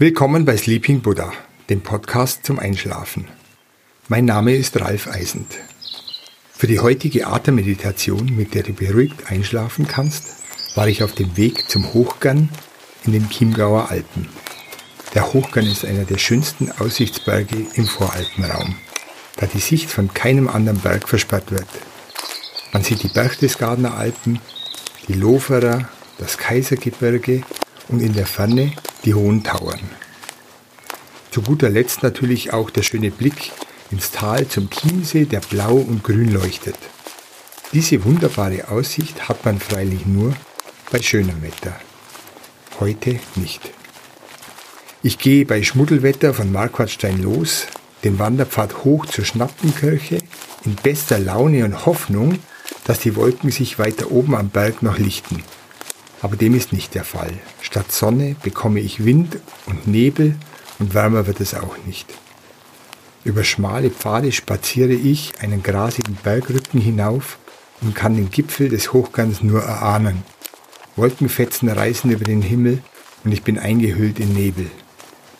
Willkommen bei Sleeping Buddha, dem Podcast zum Einschlafen. Mein Name ist Ralf Eisend. Für die heutige Atemmeditation, mit der du beruhigt einschlafen kannst, war ich auf dem Weg zum Hochgern in den Chiemgauer Alpen. Der Hochgern ist einer der schönsten Aussichtsberge im Voralpenraum, da die Sicht von keinem anderen Berg versperrt wird. Man sieht die Berchtesgadener Alpen, die Loferer, das Kaisergebirge und in der Ferne die hohen Tauern. Zu guter Letzt natürlich auch der schöne Blick ins Tal zum Chiemsee, der blau und grün leuchtet. Diese wunderbare Aussicht hat man freilich nur bei schönem Wetter. Heute nicht. Ich gehe bei Schmuddelwetter von Marquardstein los, den Wanderpfad hoch zur Schnappenkirche, in bester Laune und Hoffnung, dass die Wolken sich weiter oben am Berg noch lichten. Aber dem ist nicht der Fall. Statt Sonne bekomme ich Wind und Nebel und wärmer wird es auch nicht. Über schmale Pfade spaziere ich einen grasigen Bergrücken hinauf und kann den Gipfel des Hochgangs nur erahnen. Wolkenfetzen reißen über den Himmel und ich bin eingehüllt in Nebel.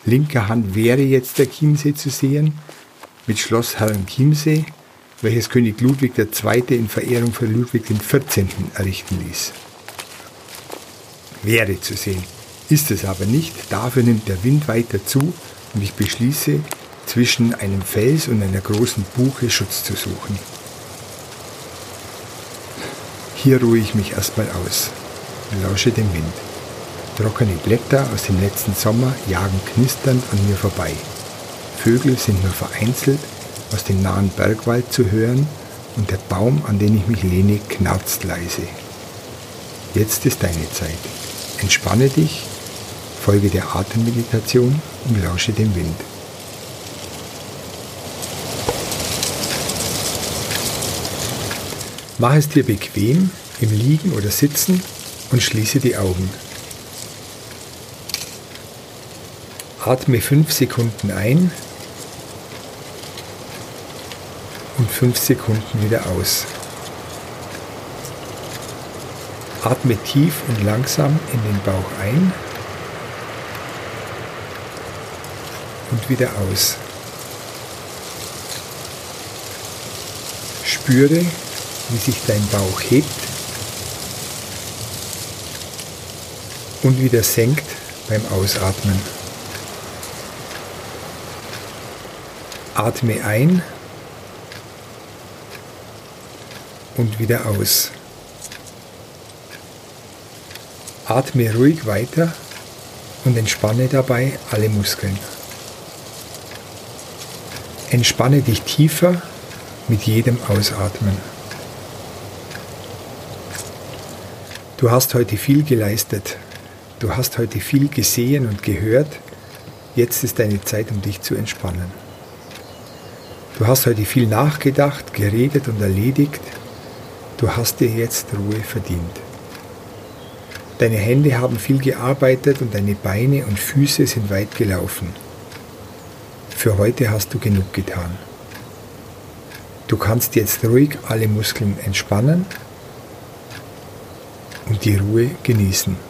Linker Hand wäre jetzt der Chiemsee zu sehen, mit Schloss Herren Chiemsee, welches König Ludwig II. in Verehrung für Ludwig XIV. errichten ließ wäre zu sehen. Ist es aber nicht, dafür nimmt der Wind weiter zu und ich beschließe, zwischen einem Fels und einer großen Buche Schutz zu suchen. Hier ruhe ich mich erstmal aus lausche dem Wind. Trockene Blätter aus dem letzten Sommer jagen knisternd an mir vorbei. Vögel sind nur vereinzelt aus dem nahen Bergwald zu hören und der Baum, an den ich mich lehne, knarzt leise. Jetzt ist deine Zeit. Entspanne dich, folge der Atemmeditation und lausche dem Wind. Mach es dir bequem im Liegen oder Sitzen und schließe die Augen. Atme 5 Sekunden ein und 5 Sekunden wieder aus. Atme tief und langsam in den Bauch ein und wieder aus. Spüre, wie sich dein Bauch hebt und wieder senkt beim Ausatmen. Atme ein und wieder aus. Atme ruhig weiter und entspanne dabei alle Muskeln. Entspanne dich tiefer mit jedem Ausatmen. Du hast heute viel geleistet. Du hast heute viel gesehen und gehört. Jetzt ist deine Zeit, um dich zu entspannen. Du hast heute viel nachgedacht, geredet und erledigt. Du hast dir jetzt Ruhe verdient. Deine Hände haben viel gearbeitet und deine Beine und Füße sind weit gelaufen. Für heute hast du genug getan. Du kannst jetzt ruhig alle Muskeln entspannen und die Ruhe genießen.